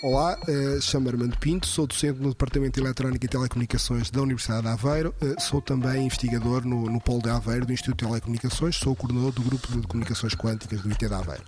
Olá, uh, chamo Armando Pinto, sou docente no Departamento de Eletrónica e Telecomunicações da Universidade de Aveiro, uh, sou também investigador no, no Polo de Aveiro do Instituto de Telecomunicações, sou coordenador do Grupo de Comunicações Quânticas do IT de Aveiro.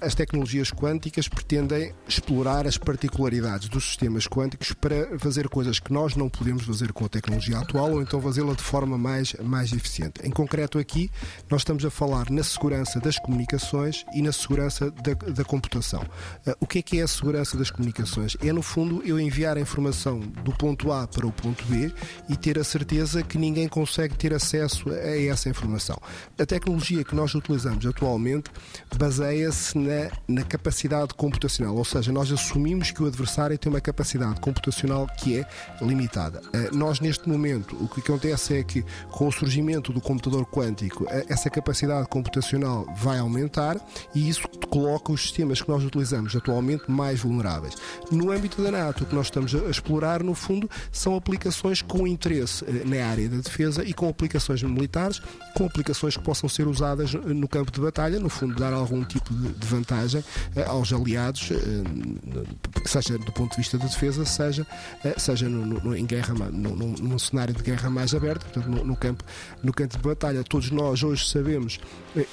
As tecnologias quânticas pretendem explorar as particularidades dos sistemas quânticos para fazer coisas que nós não podemos fazer com a tecnologia atual ou então fazê-la de forma mais, mais eficiente. Em concreto, aqui, nós estamos a falar na segurança das comunicações e na segurança da, da computação. Uh, o que é que é a segurança das comunicações? É, no fundo, eu enviar a informação do ponto A para o ponto B e ter a certeza que ninguém consegue ter acesso a essa informação. A tecnologia que nós utilizamos atualmente baseia-se na, na capacidade computacional, ou seja, nós assumimos que o adversário tem uma capacidade computacional que é limitada. Uh, nós, neste momento, o que acontece é que, com o surgimento do computador quântico, uh, essa capacidade computacional vai aumentar e isso coloca os sistemas que nós utilizamos atualmente mais vulneráveis. No âmbito da NATO, o que nós estamos a explorar, no fundo, são aplicações com interesse uh, na área da defesa e com aplicações militares, com aplicações que possam ser usadas no campo de batalha, no fundo, dar algum tipo de, de vantagem eh, aos aliados, eh, seja do ponto de vista da defesa, seja, eh, seja no, no, em guerra, no, num cenário de guerra mais aberto, portanto, no, no, campo, no campo de batalha. Todos nós hoje sabemos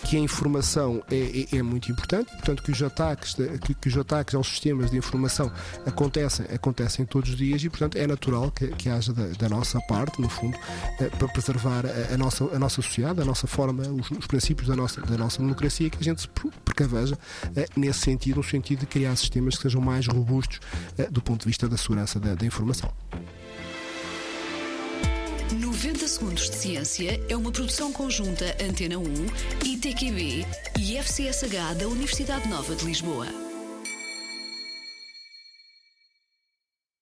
que a informação é, é, é muito importante, portanto, que os ataques, que, que, os ataques aos sistemas de informação acontecem, acontecem todos os dias e, portanto, é natural que, que haja da, da nossa parte, no fundo, para preservar a, a, nossa, a nossa sociedade, a nossa forma, os, os princípios da nossa, da nossa democracia, que a gente se precaveja nesse sentido, no sentido de criar sistemas que sejam mais robustos eh, do ponto de vista da segurança da, da informação. 90 Segundos de Ciência é uma produção conjunta Antena 1, ITQB e FCSH da Universidade Nova de Lisboa.